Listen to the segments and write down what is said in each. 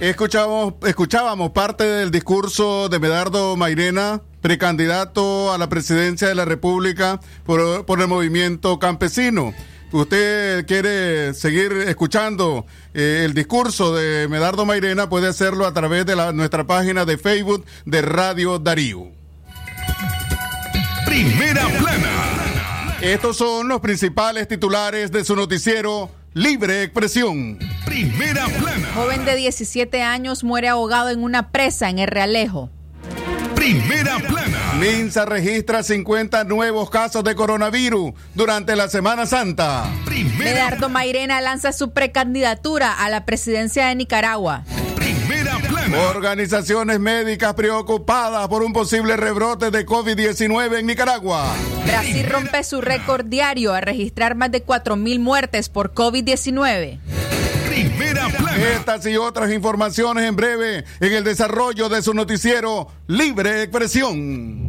Escuchamos, escuchábamos parte del discurso de Medardo Mairena, precandidato a la presidencia de la República por, por el movimiento campesino. Usted quiere seguir escuchando eh, el discurso de Medardo Mairena, puede hacerlo a través de la, nuestra página de Facebook de Radio Darío. Primera plana. Estos son los principales titulares de su noticiero Libre Expresión. Primera plana. Joven de 17 años muere ahogado en una presa en el Realejo. Primera plana. Minsa registra 50 nuevos casos de coronavirus durante la Semana Santa. Primera, Medardo Mairena lanza su precandidatura a la presidencia de Nicaragua. Organizaciones médicas preocupadas por un posible rebrote de COVID-19 en Nicaragua. Brasil rompe su récord diario a registrar más de 4.000 muertes por COVID-19. Primera plana. Estas y otras informaciones en breve en el desarrollo de su noticiero Libre Expresión.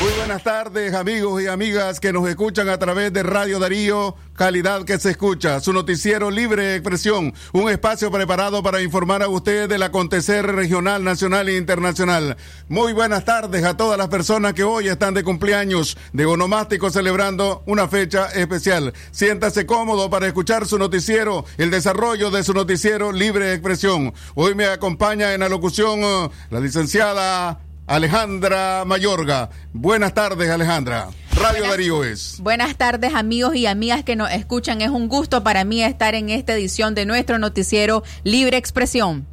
Muy buenas tardes, amigos y amigas que nos escuchan a través de Radio Darío, calidad que se escucha, su noticiero Libre Expresión, un espacio preparado para informar a ustedes del acontecer regional, nacional e internacional. Muy buenas tardes a todas las personas que hoy están de cumpleaños, de onomástico celebrando una fecha especial. Siéntase cómodo para escuchar su noticiero, el desarrollo de su noticiero Libre Expresión. Hoy me acompaña en la locución eh, la licenciada Alejandra Mayorga. Buenas tardes, Alejandra. Radio Buenas- Darío es. Buenas tardes amigos y amigas que nos escuchan. Es un gusto para mí estar en esta edición de nuestro noticiero Libre Expresión.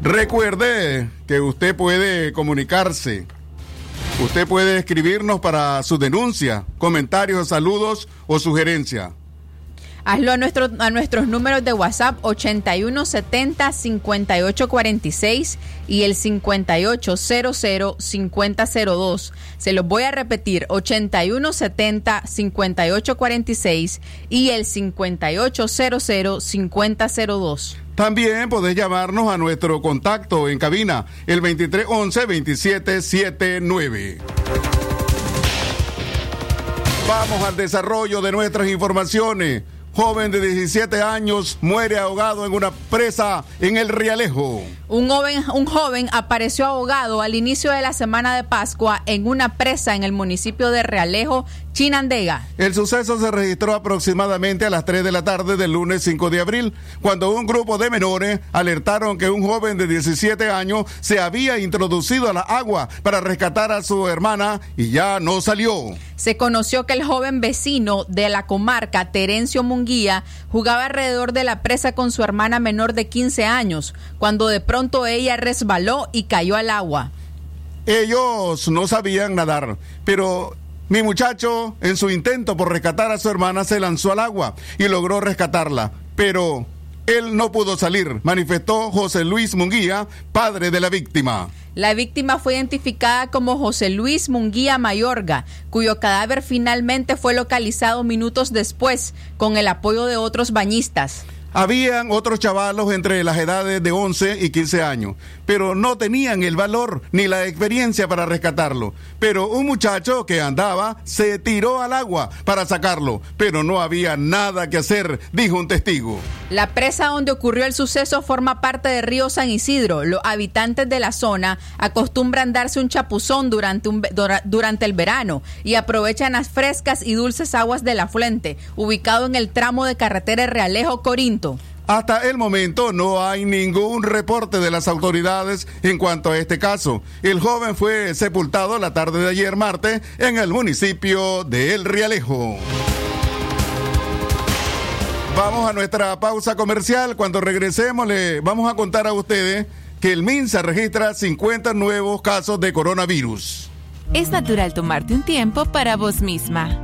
Recuerde que usted puede comunicarse. Usted puede escribirnos para su denuncia, comentarios, saludos o sugerencia. Hazlo a, nuestro, a nuestros números de WhatsApp 8170-5846 y el 5800-5002. Se los voy a repetir, 8170-5846 y el 5800-5002. También podés llamarnos a nuestro contacto en cabina, el 2311-2779. Vamos al desarrollo de nuestras informaciones. Joven de 17 años muere ahogado en una presa en el Rialejo. Un joven, un joven apareció ahogado al inicio de la semana de Pascua en una presa en el municipio de Realejo, Chinandega. El suceso se registró aproximadamente a las 3 de la tarde del lunes 5 de abril, cuando un grupo de menores alertaron que un joven de 17 años se había introducido a la agua para rescatar a su hermana y ya no salió. Se conoció que el joven vecino de la comarca, Terencio Munguía, jugaba alrededor de la presa con su hermana menor de 15 años, cuando de pronto ella resbaló y cayó al agua. Ellos no sabían nadar, pero mi muchacho, en su intento por rescatar a su hermana, se lanzó al agua y logró rescatarla, pero él no pudo salir, manifestó José Luis Munguía, padre de la víctima. La víctima fue identificada como José Luis Munguía Mayorga, cuyo cadáver finalmente fue localizado minutos después con el apoyo de otros bañistas. Habían otros chavalos entre las edades de 11 y 15 años, pero no tenían el valor ni la experiencia para rescatarlo. Pero un muchacho que andaba se tiró al agua para sacarlo, pero no había nada que hacer, dijo un testigo. La presa donde ocurrió el suceso forma parte del río San Isidro. Los habitantes de la zona acostumbran darse un chapuzón durante, durante el verano y aprovechan las frescas y dulces aguas del afluente, ubicado en el tramo de carretera Realejo-Corinto. Hasta el momento no hay ningún reporte de las autoridades en cuanto a este caso. El joven fue sepultado la tarde de ayer martes en el municipio de El Rialejo. Vamos a nuestra pausa comercial. Cuando regresemos le vamos a contar a ustedes que el MINSA registra 50 nuevos casos de coronavirus. Es natural tomarte un tiempo para vos misma.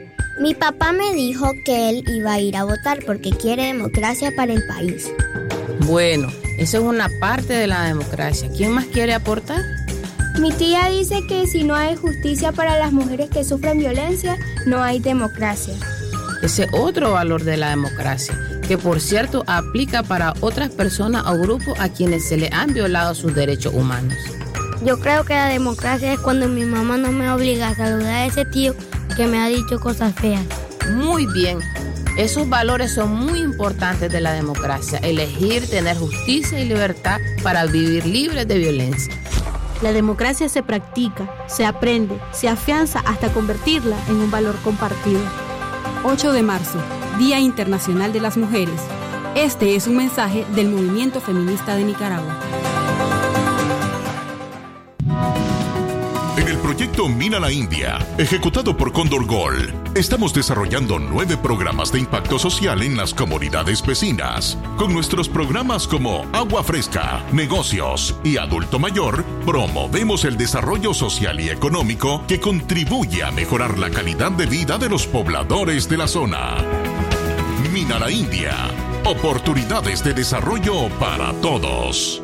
Mi papá me dijo que él iba a ir a votar porque quiere democracia para el país. Bueno, eso es una parte de la democracia. ¿Quién más quiere aportar? Mi tía dice que si no hay justicia para las mujeres que sufren violencia, no hay democracia. Ese otro valor de la democracia, que por cierto aplica para otras personas o grupos a quienes se le han violado sus derechos humanos. Yo creo que la democracia es cuando mi mamá no me obliga a saludar a ese tío que me ha dicho cosas feas. Muy bien. Esos valores son muy importantes de la democracia. Elegir, tener justicia y libertad para vivir libres de violencia. La democracia se practica, se aprende, se afianza hasta convertirla en un valor compartido. 8 de marzo, Día Internacional de las Mujeres. Este es un mensaje del movimiento feminista de Nicaragua. En el proyecto Mina la India, ejecutado por Condor Gold, estamos desarrollando nueve programas de impacto social en las comunidades vecinas. Con nuestros programas como Agua Fresca, Negocios y Adulto Mayor, promovemos el desarrollo social y económico que contribuye a mejorar la calidad de vida de los pobladores de la zona. Mina la India, oportunidades de desarrollo para todos.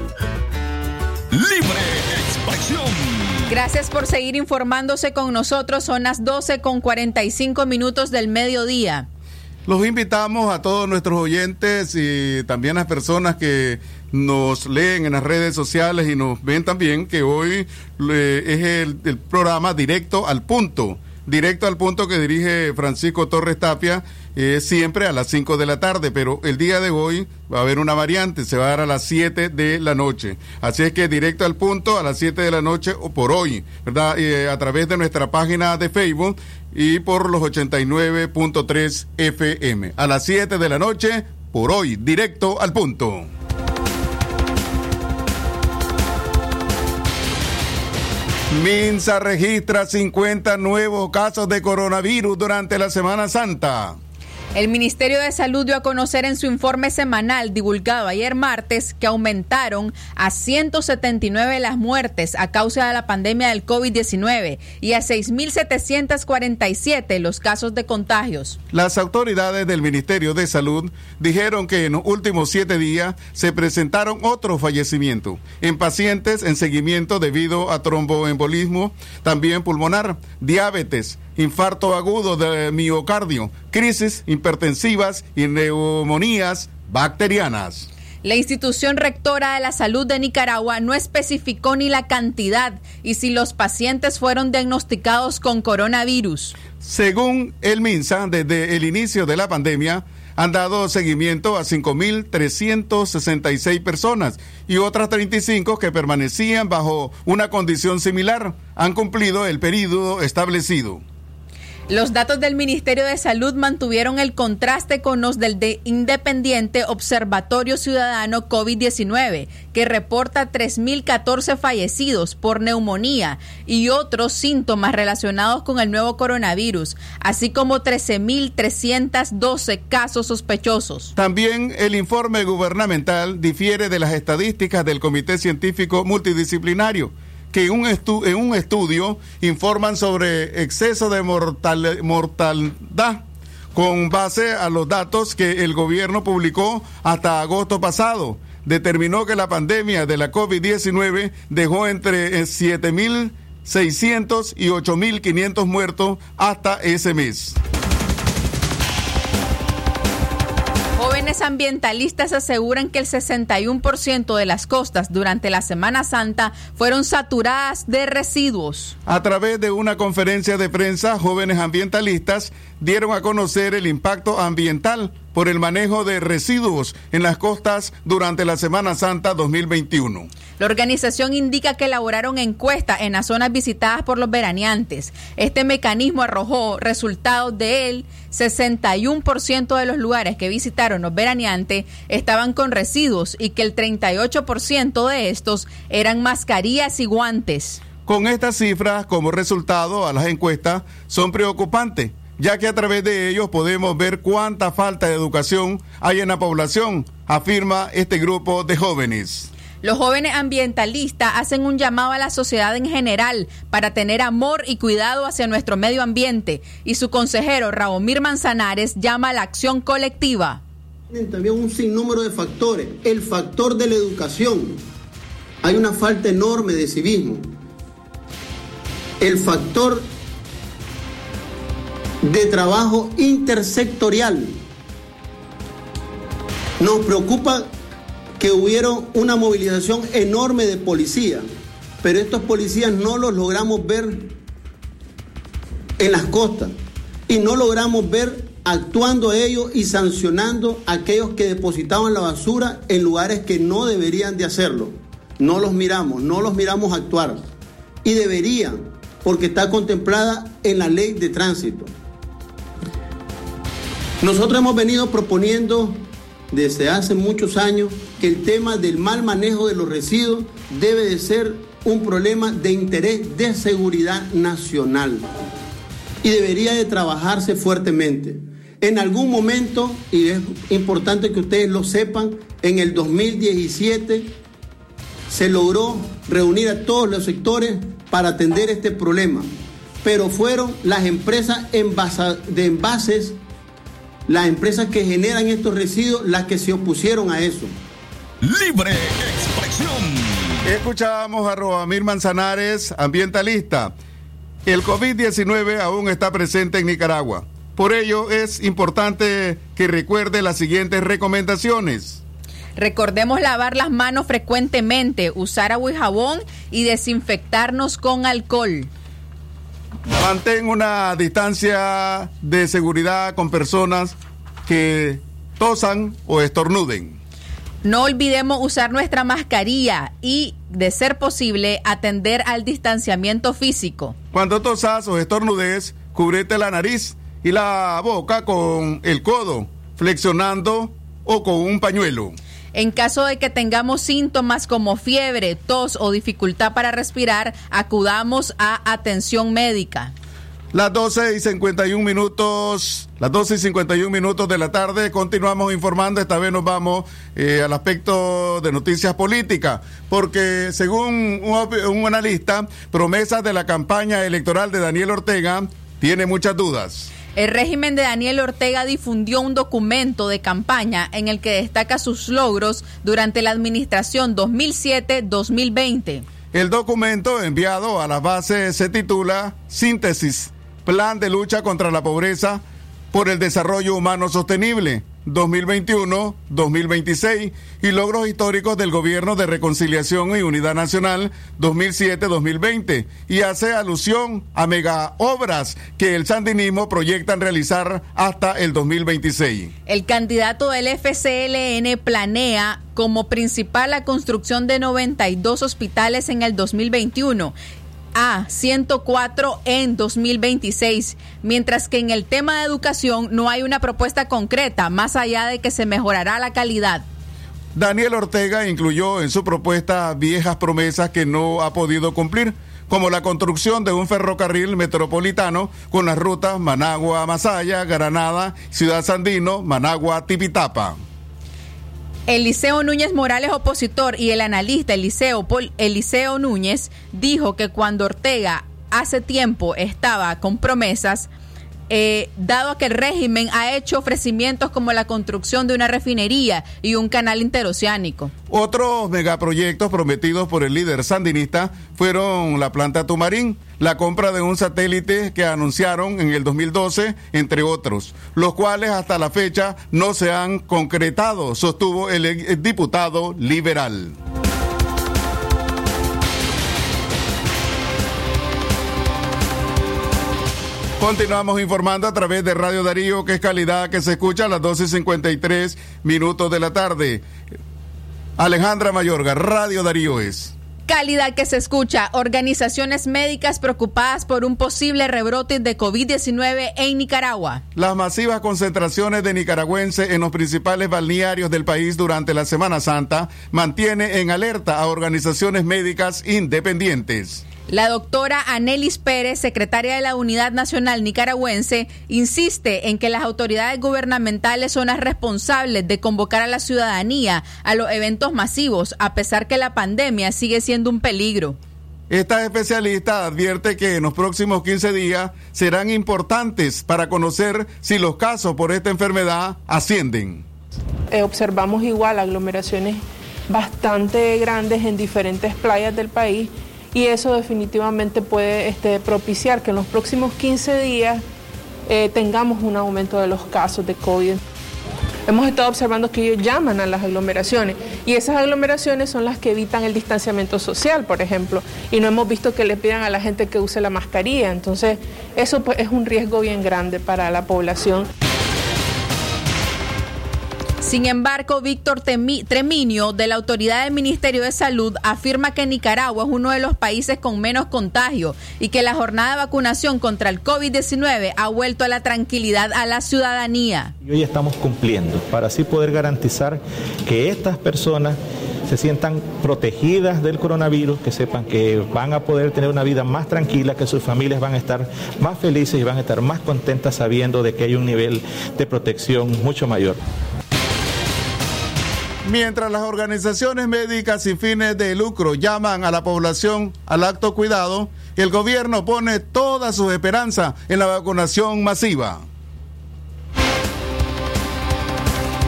Libre expresión. Gracias por seguir informándose con nosotros. Son las 12 con 45 minutos del mediodía. Los invitamos a todos nuestros oyentes y también a las personas que nos leen en las redes sociales y nos ven también que hoy eh, es el, el programa Directo al Punto. Directo al punto que dirige Francisco Torres Tapia, eh, siempre a las 5 de la tarde, pero el día de hoy va a haber una variante, se va a dar a las 7 de la noche. Así es que directo al punto a las 7 de la noche o por hoy, ¿verdad? Eh, a través de nuestra página de Facebook y por los 89.3 FM. A las 7 de la noche, por hoy, directo al punto. Minsa registra 50 nuevos casos de coronavirus durante la Semana Santa. El Ministerio de Salud dio a conocer en su informe semanal divulgado ayer martes que aumentaron a 179 las muertes a causa de la pandemia del COVID-19 y a 6.747 los casos de contagios. Las autoridades del Ministerio de Salud dijeron que en los últimos siete días se presentaron otros fallecimientos en pacientes en seguimiento debido a tromboembolismo, también pulmonar, diabetes, infarto agudo de miocardio, crisis hipertensivas y neumonías bacterianas. La institución rectora de la salud de Nicaragua no especificó ni la cantidad y si los pacientes fueron diagnosticados con coronavirus. Según el MINSA, desde el inicio de la pandemia, han dado seguimiento a 5.366 personas y otras 35 que permanecían bajo una condición similar han cumplido el periodo establecido. Los datos del Ministerio de Salud mantuvieron el contraste con los del de Independiente Observatorio Ciudadano COVID-19, que reporta 3.014 fallecidos por neumonía y otros síntomas relacionados con el nuevo coronavirus, así como 13.312 casos sospechosos. También el informe gubernamental difiere de las estadísticas del Comité Científico Multidisciplinario que en un, en un estudio informan sobre exceso de mortalidad con base a los datos que el gobierno publicó hasta agosto pasado. Determinó que la pandemia de la COVID-19 dejó entre 7.600 y 8.500 muertos hasta ese mes. Jóvenes ambientalistas aseguran que el 61% de las costas durante la Semana Santa fueron saturadas de residuos. A través de una conferencia de prensa, jóvenes ambientalistas dieron a conocer el impacto ambiental por el manejo de residuos en las costas durante la Semana Santa 2021. La organización indica que elaboraron encuestas en las zonas visitadas por los veraneantes. Este mecanismo arrojó resultados de él. 61% de los lugares que visitaron los veraneantes estaban con residuos y que el 38% de estos eran mascarillas y guantes. Con estas cifras como resultado a las encuestas son preocupantes ya que a través de ellos podemos ver cuánta falta de educación hay en la población, afirma este grupo de jóvenes. Los jóvenes ambientalistas hacen un llamado a la sociedad en general para tener amor y cuidado hacia nuestro medio ambiente y su consejero Raomir Manzanares llama a la acción colectiva. También un sinnúmero de factores. El factor de la educación. Hay una falta enorme de civismo. El factor de trabajo intersectorial. Nos preocupa que hubieron una movilización enorme de policía, pero estos policías no los logramos ver en las costas y no logramos ver actuando ellos y sancionando a aquellos que depositaban la basura en lugares que no deberían de hacerlo. No los miramos, no los miramos actuar. Y deberían, porque está contemplada en la ley de tránsito. Nosotros hemos venido proponiendo desde hace muchos años que el tema del mal manejo de los residuos debe de ser un problema de interés de seguridad nacional y debería de trabajarse fuertemente. En algún momento, y es importante que ustedes lo sepan, en el 2017 se logró reunir a todos los sectores para atender este problema, pero fueron las empresas de envases las empresas que generan estos residuos las que se opusieron a eso. Libre expresión. Escuchábamos a Robamir Manzanares, ambientalista. El COVID-19 aún está presente en Nicaragua. Por ello es importante que recuerde las siguientes recomendaciones. Recordemos lavar las manos frecuentemente, usar agua y jabón y desinfectarnos con alcohol. Mantén una distancia de seguridad con personas que tosan o estornuden. No olvidemos usar nuestra mascarilla y, de ser posible, atender al distanciamiento físico. Cuando tosas o estornudes, cúbrete la nariz y la boca con el codo, flexionando o con un pañuelo. En caso de que tengamos síntomas como fiebre, tos o dificultad para respirar, acudamos a atención médica. Las 12 y 51 minutos, las 12 y 51 minutos de la tarde, continuamos informando. Esta vez nos vamos eh, al aspecto de noticias políticas, porque según un, un analista, promesas de la campaña electoral de Daniel Ortega tiene muchas dudas. El régimen de Daniel Ortega difundió un documento de campaña en el que destaca sus logros durante la administración 2007-2020. El documento enviado a la base se titula Síntesis, Plan de lucha contra la pobreza por el desarrollo humano sostenible. 2021-2026 y logros históricos del Gobierno de Reconciliación y Unidad Nacional 2007-2020 y hace alusión a mega obras que el sandinismo proyecta realizar hasta el 2026. El candidato del FCLN planea como principal la construcción de 92 hospitales en el 2021 a 104 en 2026, mientras que en el tema de educación no hay una propuesta concreta, más allá de que se mejorará la calidad. Daniel Ortega incluyó en su propuesta viejas promesas que no ha podido cumplir, como la construcción de un ferrocarril metropolitano con las rutas Managua-Masaya, Granada, Ciudad Sandino, Managua-Tipitapa. Eliseo Núñez Morales, opositor, y el analista Eliseo, Eliseo Núñez dijo que cuando Ortega hace tiempo estaba con promesas, eh, dado que el régimen ha hecho ofrecimientos como la construcción de una refinería y un canal interoceánico. Otros megaproyectos prometidos por el líder sandinista fueron la planta Tumarín, la compra de un satélite que anunciaron en el 2012, entre otros, los cuales hasta la fecha no se han concretado, sostuvo el diputado liberal. Continuamos informando a través de Radio Darío, que es calidad que se escucha a las 12 y 53 minutos de la tarde. Alejandra Mayorga, Radio Darío es. Calidad que se escucha. Organizaciones médicas preocupadas por un posible rebrote de COVID-19 en Nicaragua. Las masivas concentraciones de nicaragüenses en los principales balnearios del país durante la Semana Santa mantiene en alerta a organizaciones médicas independientes. La doctora Anelis Pérez, secretaria de la Unidad Nacional Nicaragüense, insiste en que las autoridades gubernamentales son las responsables de convocar a la ciudadanía a los eventos masivos, a pesar que la pandemia sigue siendo un peligro. Esta especialista advierte que en los próximos 15 días serán importantes para conocer si los casos por esta enfermedad ascienden. Eh, observamos igual aglomeraciones bastante grandes en diferentes playas del país y eso definitivamente puede este, propiciar que en los próximos 15 días eh, tengamos un aumento de los casos de COVID. Hemos estado observando que ellos llaman a las aglomeraciones y esas aglomeraciones son las que evitan el distanciamiento social, por ejemplo, y no hemos visto que le pidan a la gente que use la mascarilla. Entonces, eso pues, es un riesgo bien grande para la población. Sin embargo, Víctor Treminio, de la Autoridad del Ministerio de Salud, afirma que Nicaragua es uno de los países con menos contagio y que la jornada de vacunación contra el COVID-19 ha vuelto a la tranquilidad a la ciudadanía. Hoy estamos cumpliendo para así poder garantizar que estas personas se sientan protegidas del coronavirus, que sepan que van a poder tener una vida más tranquila, que sus familias van a estar más felices y van a estar más contentas sabiendo de que hay un nivel de protección mucho mayor. Mientras las organizaciones médicas sin fines de lucro llaman a la población al acto cuidado, el gobierno pone toda su esperanza en la vacunación masiva.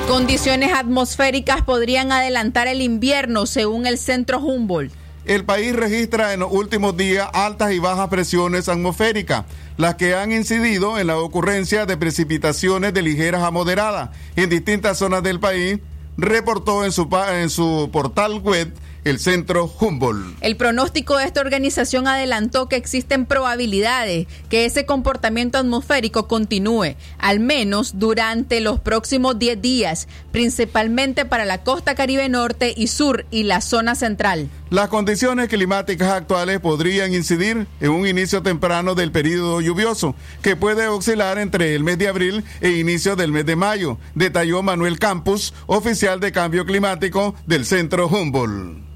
Condiciones atmosféricas podrían adelantar el invierno, según el Centro Humboldt. El país registra en los últimos días altas y bajas presiones atmosféricas, las que han incidido en la ocurrencia de precipitaciones de ligeras a moderadas en distintas zonas del país reportó en su, en su portal web el centro Humboldt. El pronóstico de esta organización adelantó que existen probabilidades que ese comportamiento atmosférico continúe, al menos durante los próximos 10 días, principalmente para la costa caribe norte y sur y la zona central. Las condiciones climáticas actuales podrían incidir en un inicio temprano del periodo lluvioso, que puede oscilar entre el mes de abril e inicio del mes de mayo, detalló Manuel Campus, oficial de cambio climático del Centro Humboldt.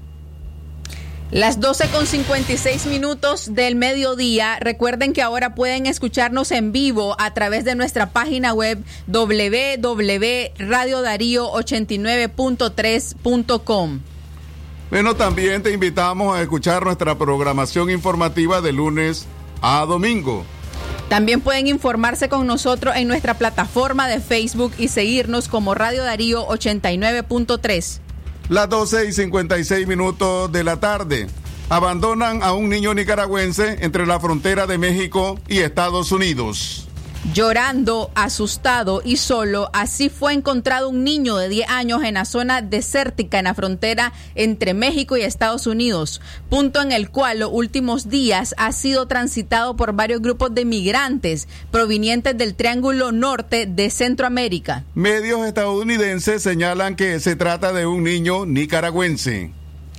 Las 12 con 56 minutos del mediodía. Recuerden que ahora pueden escucharnos en vivo a través de nuestra página web www.radiodarío89.3.com. Bueno, también te invitamos a escuchar nuestra programación informativa de lunes a domingo. También pueden informarse con nosotros en nuestra plataforma de Facebook y seguirnos como Radio Darío 89.3. Las 12 y 56 minutos de la tarde. Abandonan a un niño nicaragüense entre la frontera de México y Estados Unidos. Llorando, asustado y solo, así fue encontrado un niño de 10 años en la zona desértica en la frontera entre México y Estados Unidos, punto en el cual los últimos días ha sido transitado por varios grupos de migrantes provenientes del Triángulo Norte de Centroamérica. Medios estadounidenses señalan que se trata de un niño nicaragüense.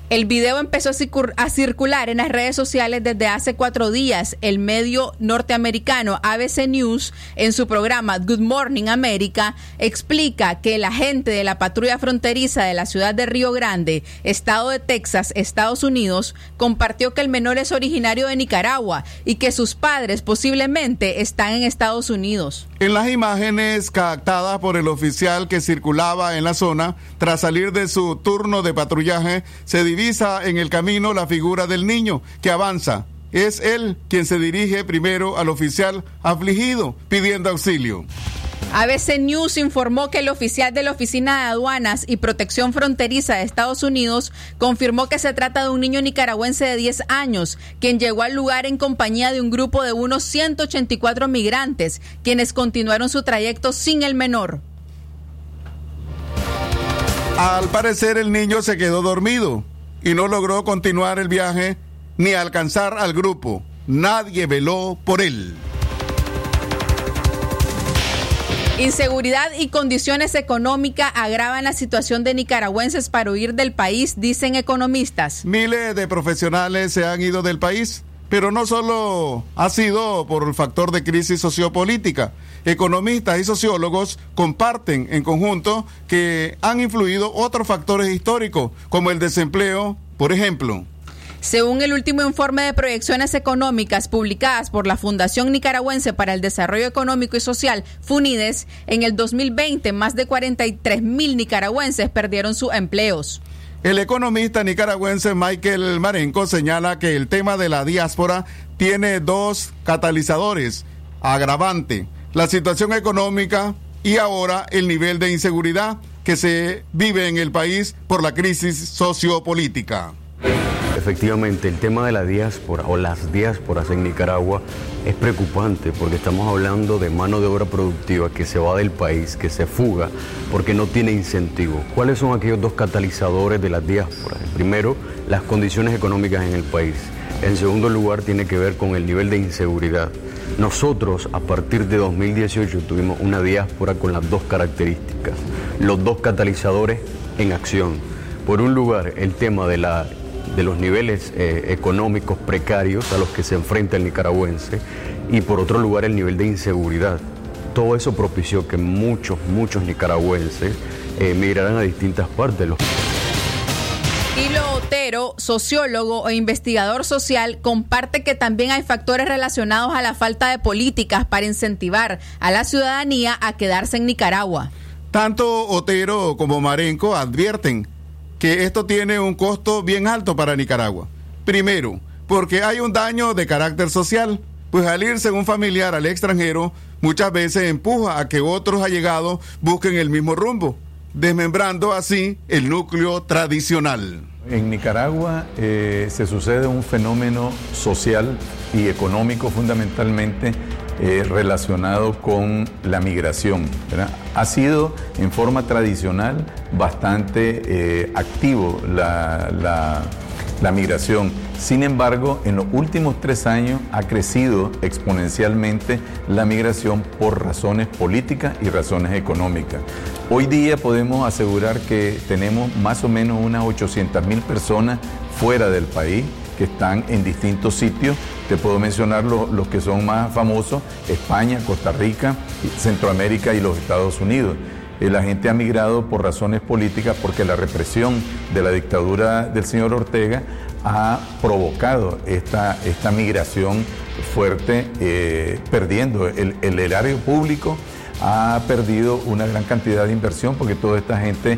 El video empezó a circular en las redes sociales desde hace cuatro días. El medio norteamericano ABC News, en su programa Good Morning America, explica que el agente de la patrulla fronteriza de la ciudad de Río Grande, estado de Texas, Estados Unidos, compartió que el menor es originario de Nicaragua y que sus padres posiblemente están en Estados Unidos. En las imágenes captadas por el oficial que circulaba en la zona, tras salir de su turno de patrullaje, se divisa en el camino la figura del niño que avanza. Es él quien se dirige primero al oficial afligido pidiendo auxilio. ABC News informó que el oficial de la Oficina de Aduanas y Protección Fronteriza de Estados Unidos confirmó que se trata de un niño nicaragüense de 10 años, quien llegó al lugar en compañía de un grupo de unos 184 migrantes, quienes continuaron su trayecto sin el menor. Al parecer el niño se quedó dormido y no logró continuar el viaje ni alcanzar al grupo. Nadie veló por él. Inseguridad y condiciones económicas agravan la situación de nicaragüenses para huir del país, dicen economistas. Miles de profesionales se han ido del país, pero no solo ha sido por el factor de crisis sociopolítica. Economistas y sociólogos comparten en conjunto que han influido otros factores históricos, como el desempleo, por ejemplo. Según el último informe de proyecciones económicas publicadas por la Fundación Nicaragüense para el Desarrollo Económico y Social, FUNIDES, en el 2020 más de 43 mil nicaragüenses perdieron sus empleos. El economista nicaragüense Michael Marenco señala que el tema de la diáspora tiene dos catalizadores, agravante, la situación económica y ahora el nivel de inseguridad que se vive en el país por la crisis sociopolítica. Efectivamente, el tema de la diáspora o las diásporas en Nicaragua es preocupante porque estamos hablando de mano de obra productiva que se va del país, que se fuga porque no tiene incentivo. ¿Cuáles son aquellos dos catalizadores de las diásporas? Primero, las condiciones económicas en el país. En segundo lugar, tiene que ver con el nivel de inseguridad. Nosotros, a partir de 2018, tuvimos una diáspora con las dos características, los dos catalizadores en acción. Por un lugar, el tema de la de los niveles eh, económicos precarios a los que se enfrenta el nicaragüense y por otro lugar el nivel de inseguridad. Todo eso propició que muchos, muchos nicaragüenses eh, emigraran a distintas partes de los Hilo Otero, sociólogo e investigador social, comparte que también hay factores relacionados a la falta de políticas para incentivar a la ciudadanía a quedarse en Nicaragua. Tanto Otero como Marenco advierten que esto tiene un costo bien alto para Nicaragua. Primero, porque hay un daño de carácter social, pues al irse un familiar al extranjero muchas veces empuja a que otros allegados busquen el mismo rumbo, desmembrando así el núcleo tradicional. En Nicaragua eh, se sucede un fenómeno social y económico fundamentalmente eh, relacionado con la migración. Ha sido en forma tradicional bastante eh, activo la, migración. Sin embargo, en los últimos tres años ha crecido exponencialmente la migración por razones políticas y razones económicas. Hoy día podemos asegurar que tenemos más o menos unas 800 mil personas fuera del país que están en distintos sitios. Te puedo mencionar los que son más famosos, España, Costa Rica, Centroamérica y los Estados Unidos. Eh, la gente ha migrado por razones políticas porque la represión de la dictadura del señor Ortega ha provocado esta, esta migración fuerte, eh, perdiendo el, el erario público, ha perdido una gran cantidad de inversión porque toda esta gente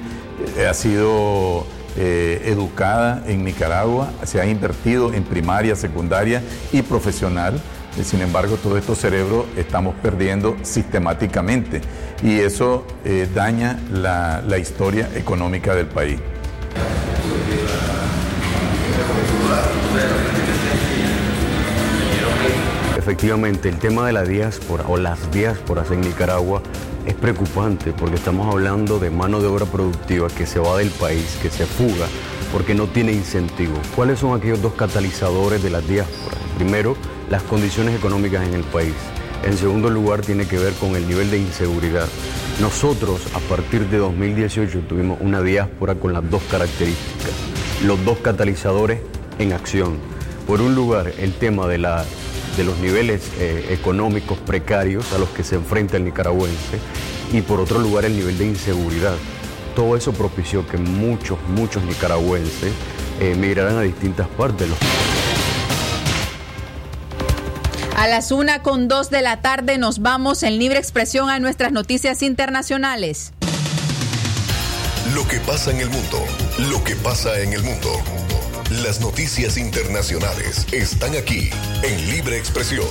eh, ha sido eh, educada en Nicaragua, se ha invertido en primaria, secundaria y profesional. Eh, sin embargo, todos estos cerebros estamos perdiendo sistemáticamente y eso eh, daña la, la historia económica del país. efectivamente, el tema de la diáspora o las diásporas en Nicaragua es preocupante porque estamos hablando de mano de obra productiva que se va del país, que se fuga porque no tiene incentivo. ¿Cuáles son aquellos dos catalizadores de las diásporas? Primero, las condiciones económicas en el país. En segundo lugar, tiene que ver con el nivel de inseguridad. Nosotros, a partir de 2018, tuvimos una diáspora con las dos características, los dos catalizadores en acción. Por un lugar, el tema de, la, de los niveles eh, económicos precarios a los que se enfrenta el nicaragüense y por otro lugar, el nivel de inseguridad. Todo eso propició que muchos, muchos nicaragüenses eh, migraran a distintas partes de los a las una con dos de la tarde nos vamos en libre expresión a nuestras noticias internacionales. Lo que pasa en el mundo, lo que pasa en el mundo. Las noticias internacionales están aquí en libre expresión.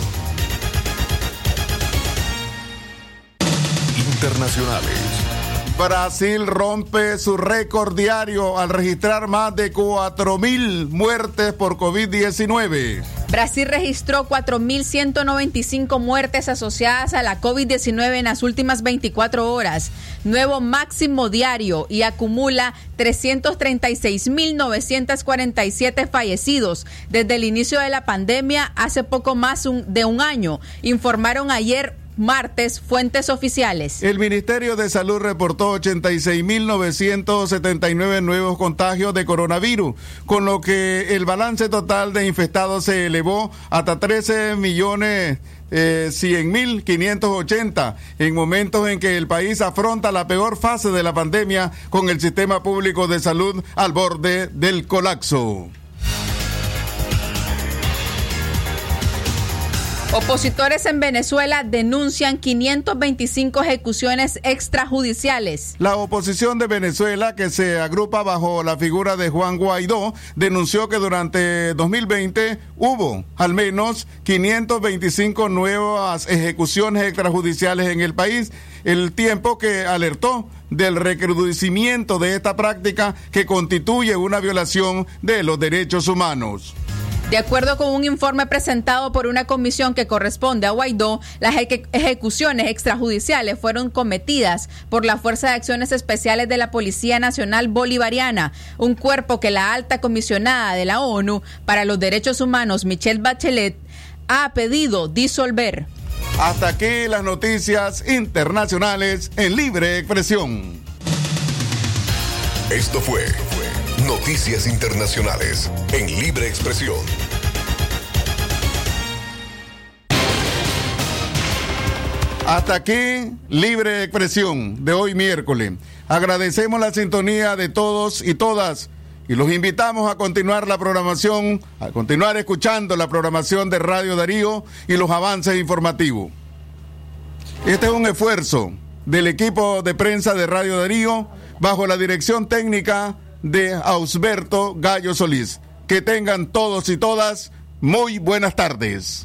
Internacionales. Brasil rompe su récord diario al registrar más de 4.000 muertes por COVID-19. Brasil registró 4.195 muertes asociadas a la COVID-19 en las últimas 24 horas, nuevo máximo diario y acumula 336.947 fallecidos desde el inicio de la pandemia hace poco más de un año, informaron ayer martes fuentes oficiales. El Ministerio de Salud reportó 86.979 nuevos contagios de coronavirus, con lo que el balance total de infectados se elevó hasta 13 millones. Eh, mil en momentos en que el país afronta la peor fase de la pandemia con el sistema público de salud al borde del colapso. Opositores en Venezuela denuncian 525 ejecuciones extrajudiciales. La oposición de Venezuela, que se agrupa bajo la figura de Juan Guaidó, denunció que durante 2020 hubo al menos 525 nuevas ejecuciones extrajudiciales en el país, el tiempo que alertó del recrudecimiento de esta práctica que constituye una violación de los derechos humanos. De acuerdo con un informe presentado por una comisión que corresponde a Guaidó, las ejecuciones extrajudiciales fueron cometidas por la Fuerza de Acciones Especiales de la Policía Nacional Bolivariana, un cuerpo que la alta comisionada de la ONU para los Derechos Humanos, Michelle Bachelet, ha pedido disolver. Hasta aquí las noticias internacionales en libre expresión. Esto fue Noticias Internacionales en Libre Expresión. Hasta aquí, Libre Expresión de hoy miércoles. Agradecemos la sintonía de todos y todas y los invitamos a continuar la programación, a continuar escuchando la programación de Radio Darío y los avances informativos. Este es un esfuerzo del equipo de prensa de Radio Darío bajo la dirección técnica de Ausberto Gallo Solís. Que tengan todos y todas muy buenas tardes.